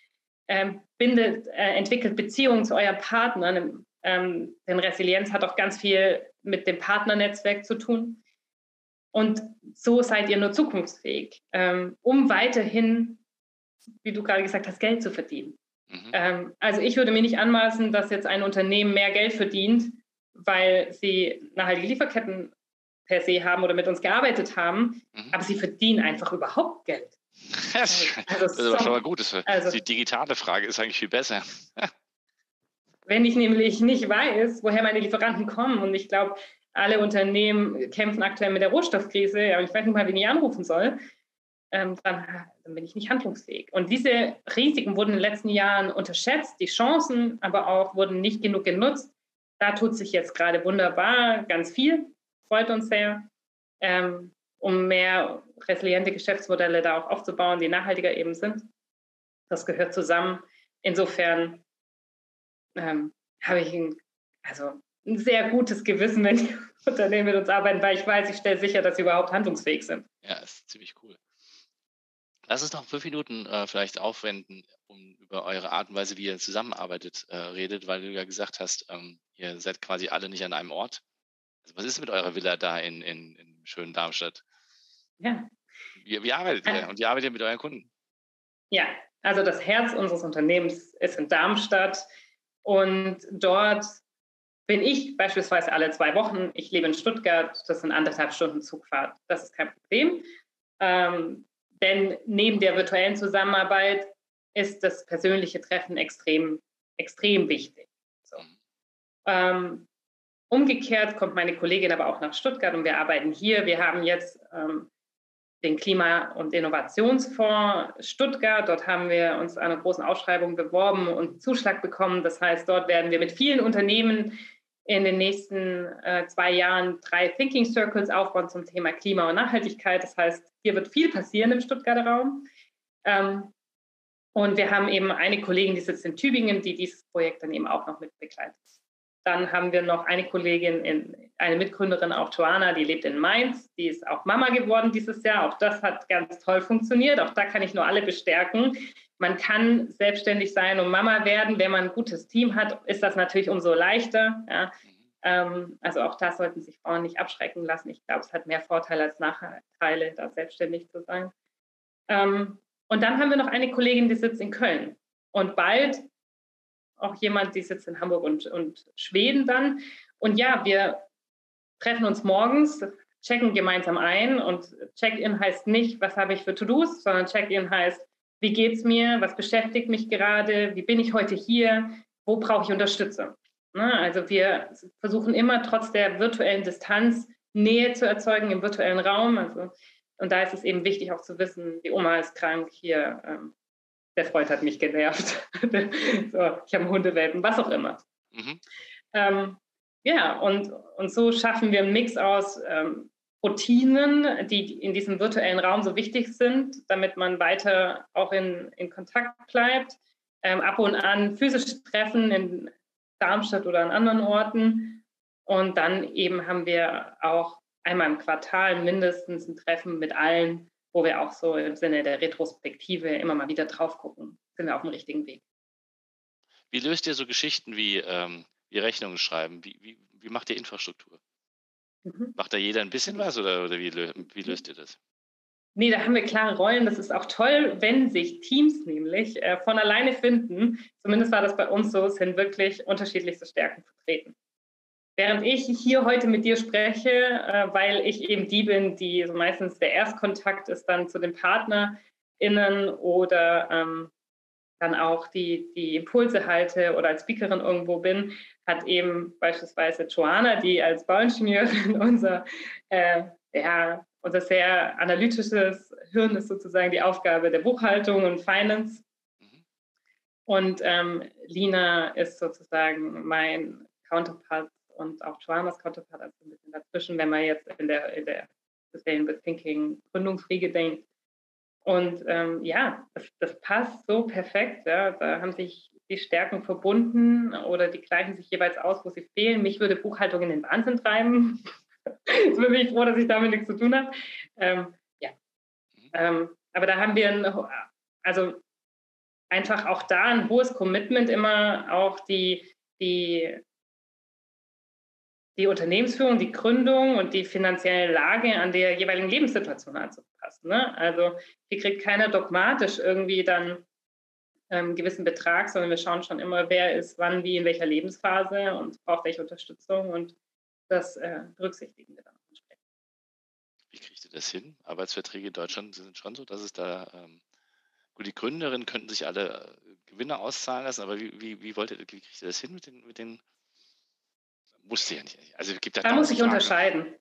Ähm, bindet, äh, entwickelt Beziehungen zu euren Partnern, ähm, denn Resilienz hat auch ganz viel mit dem Partnernetzwerk zu tun. Und so seid ihr nur zukunftsfähig, ähm, um weiterhin, wie du gerade gesagt hast, Geld zu verdienen. Mhm. Ähm, also ich würde mir nicht anmaßen, dass jetzt ein Unternehmen mehr Geld verdient, weil sie nachhaltige Lieferketten per se haben oder mit uns gearbeitet haben, mhm. aber sie verdienen einfach überhaupt Geld. Das, also, das ist aber schon mal gut. Also, die digitale Frage ist eigentlich viel besser. wenn ich nämlich nicht weiß, woher meine Lieferanten kommen und ich glaube, alle Unternehmen kämpfen aktuell mit der Rohstoffkrise, und ich weiß nicht mal, wen ich anrufen soll, ähm, dann, dann, bin ich nicht handlungsfähig. Und diese Risiken wurden in den letzten Jahren unterschätzt, die Chancen aber auch wurden nicht genug genutzt. Da tut sich jetzt gerade wunderbar ganz viel, freut uns sehr, ähm, um mehr resiliente Geschäftsmodelle da auch aufzubauen, die nachhaltiger eben sind. Das gehört zusammen. Insofern ähm, habe ich ein, also ein sehr gutes Gewissen, wenn die Unternehmen mit uns arbeiten, weil ich weiß, ich stelle sicher, dass sie überhaupt handlungsfähig sind. Ja, ist ziemlich cool. Lass uns noch fünf Minuten äh, vielleicht aufwenden, um über eure Art und Weise, wie ihr zusammenarbeitet, äh, redet, weil du ja gesagt hast, ähm, ihr seid quasi alle nicht an einem Ort. Also was ist mit eurer Villa da in, in, in schönen Darmstadt? Ja. Wie, wie arbeitet ihr? Und wie arbeitet ihr mit euren Kunden? Ja, also das Herz unseres Unternehmens ist in Darmstadt und dort bin ich beispielsweise alle zwei Wochen, ich lebe in Stuttgart, das sind anderthalb Stunden Zugfahrt. Das ist kein Problem. Ähm, denn neben der virtuellen Zusammenarbeit ist das persönliche Treffen extrem, extrem wichtig. So. Ähm, umgekehrt kommt meine Kollegin aber auch nach Stuttgart und wir arbeiten hier. Wir haben jetzt ähm, den Klima- und Innovationsfonds Stuttgart. Dort haben wir uns einer großen Ausschreibung beworben und Zuschlag bekommen. Das heißt, dort werden wir mit vielen Unternehmen in den nächsten äh, zwei Jahren drei Thinking Circles aufbauen zum Thema Klima und Nachhaltigkeit. Das heißt, hier wird viel passieren im Stuttgarter Raum. Ähm, und wir haben eben eine Kollegin, die sitzt in Tübingen, die dieses Projekt dann eben auch noch mit begleitet. Dann haben wir noch eine Kollegin, in, eine Mitgründerin, auch Joanna, die lebt in Mainz. Die ist auch Mama geworden dieses Jahr. Auch das hat ganz toll funktioniert. Auch da kann ich nur alle bestärken. Man kann selbstständig sein und Mama werden. Wenn man ein gutes Team hat, ist das natürlich umso leichter. Ja. Ähm, also auch da sollten sich Frauen nicht abschrecken lassen. Ich glaube, es hat mehr Vorteile als Nachteile, da selbstständig zu sein. Ähm, und dann haben wir noch eine Kollegin, die sitzt in Köln. Und bald auch jemand, die sitzt in Hamburg und, und Schweden dann. Und ja, wir treffen uns morgens, checken gemeinsam ein und Check-in heißt nicht, was habe ich für To-Dos, sondern Check-in heißt, wie geht es mir? Was beschäftigt mich gerade? Wie bin ich heute hier? Wo brauche ich Unterstützung? Ne? Also wir versuchen immer trotz der virtuellen Distanz Nähe zu erzeugen im virtuellen Raum. Also, und da ist es eben wichtig auch zu wissen, die Oma ist krank, hier, ähm, der Freund hat mich genervt, so, ich habe Hundewelpen, was auch immer. Mhm. Ähm, ja, und, und so schaffen wir einen Mix aus ähm, Routinen, die in diesem virtuellen Raum so wichtig sind, damit man weiter auch in, in Kontakt bleibt. Ähm, ab und an physische Treffen in Darmstadt oder an anderen Orten. Und dann eben haben wir auch einmal im Quartal mindestens ein Treffen mit allen, wo wir auch so im Sinne der Retrospektive immer mal wieder drauf gucken. Sind wir auf dem richtigen Weg. Wie löst ihr so Geschichten wie, ähm, wie Rechnungen schreiben? Wie, wie, wie macht ihr Infrastruktur? Mhm. Macht da jeder ein bisschen was oder, oder wie, wie löst ihr das? Nee, da haben wir klare Rollen. Das ist auch toll, wenn sich Teams nämlich äh, von alleine finden. Zumindest war das bei uns so, sind wirklich unterschiedlichste Stärken vertreten. Während ich hier heute mit dir spreche, äh, weil ich eben die bin, die so meistens der Erstkontakt ist dann zu den PartnerInnen oder ähm, dann auch die, die Impulse halte oder als Speakerin irgendwo bin, hat eben beispielsweise Joanna, die als Bauingenieurin unser, äh, ja, unser sehr analytisches Hirn ist sozusagen die Aufgabe der Buchhaltung und Finance. Mhm. Und ähm, Lina ist sozusagen mein Counterpart und auch Joannas Counterpart, also ein bisschen dazwischen, wenn man jetzt in der, in der Sustainable Thinking Gründungsriege denkt. Und ähm, ja, das, das, passt so perfekt. Ja. Da haben sich die Stärken verbunden oder die gleichen sich jeweils aus, wo sie fehlen. Mich würde Buchhaltung in den Wahnsinn treiben. Jetzt bin ich froh, dass ich damit nichts zu tun habe. Ähm, ja. Ähm, aber da haben wir ein, also einfach auch da ein hohes Commitment, immer auch die, die, die Unternehmensführung, die Gründung und die finanzielle Lage an der jeweiligen Lebenssituation anzupassen. Ne? Also hier kriegt keiner dogmatisch irgendwie dann ähm, gewissen Betrag, sondern wir schauen schon immer, wer ist wann, wie, in welcher Lebensphase und braucht welche Unterstützung und das äh, berücksichtigen wir dann entsprechend. Wie kriegt ihr das hin? Arbeitsverträge in Deutschland sind schon so, dass es da, ähm, gut, die Gründerinnen könnten sich alle äh, Gewinne auszahlen lassen, aber wie, wie, wie, wollt ihr, wie kriegt ihr das hin mit den, mit den wusste ja nicht. Also gibt da, da muss ich unterscheiden.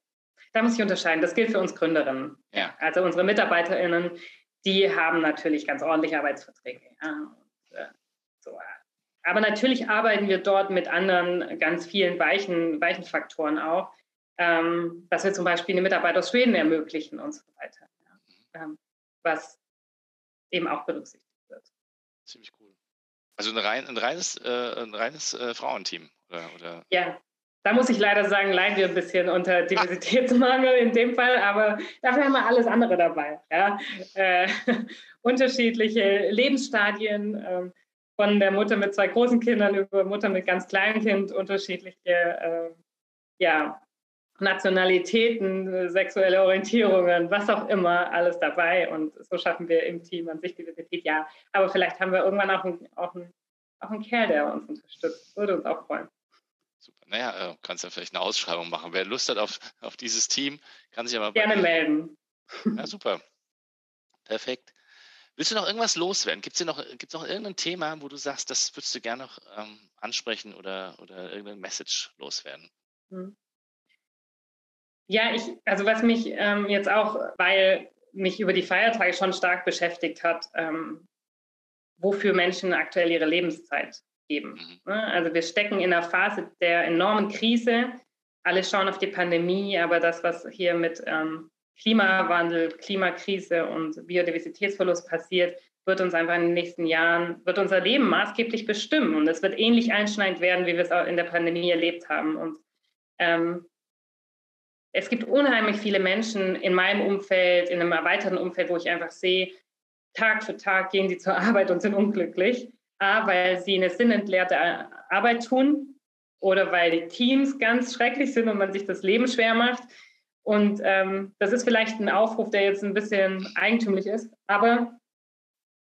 Da muss ich unterscheiden. Das gilt für uns Gründerinnen. Ja. Also unsere MitarbeiterInnen, die haben natürlich ganz ordentliche Arbeitsverträge. Ja. Äh, so. Aber natürlich arbeiten wir dort mit anderen ganz vielen weichen, weichen Faktoren auch, ähm, dass wir zum Beispiel eine Mitarbeit aus Schweden ermöglichen und so weiter. Ja. Ähm, was eben auch berücksichtigt wird. Ziemlich cool. Also ein, rein, ein reines, äh, ein reines äh, Frauenteam. Oder, oder? Ja, da muss ich leider sagen, leiden wir ein bisschen unter Diversitätsmangel in dem Fall, aber dafür haben wir alles andere dabei. Ja? Äh, unterschiedliche Lebensstadien, äh, von der Mutter mit zwei großen Kindern über Mutter mit ganz kleinem Kind, unterschiedliche äh, ja, Nationalitäten, sexuelle Orientierungen, was auch immer, alles dabei. Und so schaffen wir im Team an sich Diversität, ja. Aber vielleicht haben wir irgendwann auch einen, auch einen, auch einen Kerl, der uns unterstützt. Würde uns auch freuen. Naja, äh, kannst ja vielleicht eine Ausschreibung machen. Wer Lust hat auf, auf dieses Team, kann sich aber gerne melden. Ja, super. Perfekt. Willst du noch irgendwas loswerden? Gibt es noch, gibt's noch irgendein Thema, wo du sagst, das würdest du gerne noch ähm, ansprechen oder, oder irgendein Message loswerden? Hm. Ja, ich, also was mich ähm, jetzt auch, weil mich über die Feiertage schon stark beschäftigt hat, ähm, wofür Menschen aktuell ihre Lebenszeit geben. Mhm. Ne? Also wir stecken in einer Phase der enormen Krise. Alle schauen auf die Pandemie, aber das, was hier mit ähm, Klimawandel, Klimakrise und Biodiversitätsverlust passiert, wird uns einfach in den nächsten Jahren, wird unser Leben maßgeblich bestimmen. Und es wird ähnlich einschneidend werden, wie wir es auch in der Pandemie erlebt haben. Und ähm, es gibt unheimlich viele Menschen in meinem Umfeld, in einem erweiterten Umfeld, wo ich einfach sehe, Tag für Tag gehen sie zur Arbeit und sind unglücklich. A, weil sie eine sinnentleerte Arbeit tun oder weil die Teams ganz schrecklich sind und man sich das Leben schwer macht. Und ähm, das ist vielleicht ein Aufruf, der jetzt ein bisschen eigentümlich ist, aber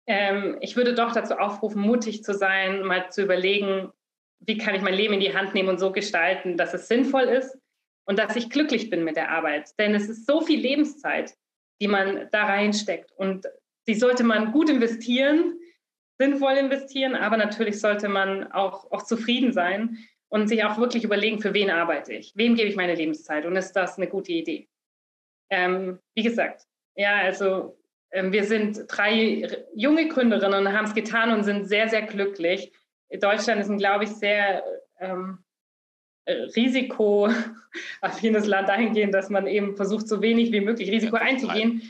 ähm, ich würde doch dazu aufrufen, mutig zu sein, mal zu überlegen, wie kann ich mein Leben in die Hand nehmen und so gestalten, dass es sinnvoll ist und dass ich glücklich bin mit der Arbeit. Denn es ist so viel Lebenszeit, die man da reinsteckt. Und die sollte man gut investieren, sinnvoll investieren, aber natürlich sollte man auch, auch zufrieden sein und sich auch wirklich überlegen, für wen arbeite ich, wem gebe ich meine Lebenszeit und ist das eine gute Idee. Ähm, wie gesagt, ja, also ähm, wir sind drei junge Gründerinnen und haben es getan und sind sehr, sehr glücklich. Deutschland ist ein, glaube ich, sehr ähm, äh, risikoaffines Land dahingehend, dass man eben versucht, so wenig wie möglich Risiko einzugehen.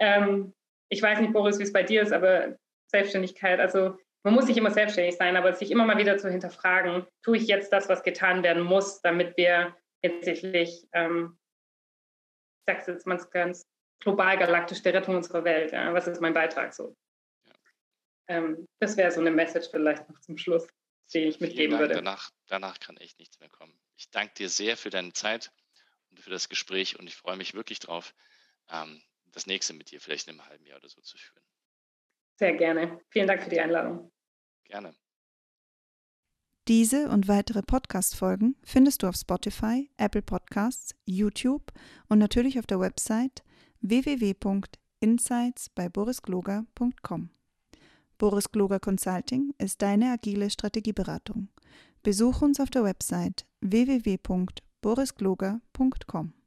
Ähm, ich weiß nicht, Boris, wie es bei dir ist, aber Selbstständigkeit, also man muss nicht immer selbstständig sein, aber sich immer mal wieder zu hinterfragen, tue ich jetzt das, was getan werden muss, damit wir tatsächlich, ähm, ich sage jetzt mal ganz global galaktisch der Rettung unserer Welt. Ja? Was ist mein Beitrag so? Ja. Ähm, das wäre so eine Message vielleicht noch zum Schluss, die ich mitgeben Dank. würde. Danach, danach kann echt nichts mehr kommen. Ich danke dir sehr für deine Zeit und für das Gespräch und ich freue mich wirklich drauf, ähm, das nächste mit dir vielleicht in einem halben Jahr oder so zu führen. Sehr gerne. Vielen Dank für die Einladung. Gerne. Diese und weitere Podcast-Folgen findest du auf Spotify, Apple Podcasts, YouTube und natürlich auf der Website www.insights bei borisgloger.com. Boris Gloger Consulting ist deine agile Strategieberatung. Besuch uns auf der Website www.borisgloger.com.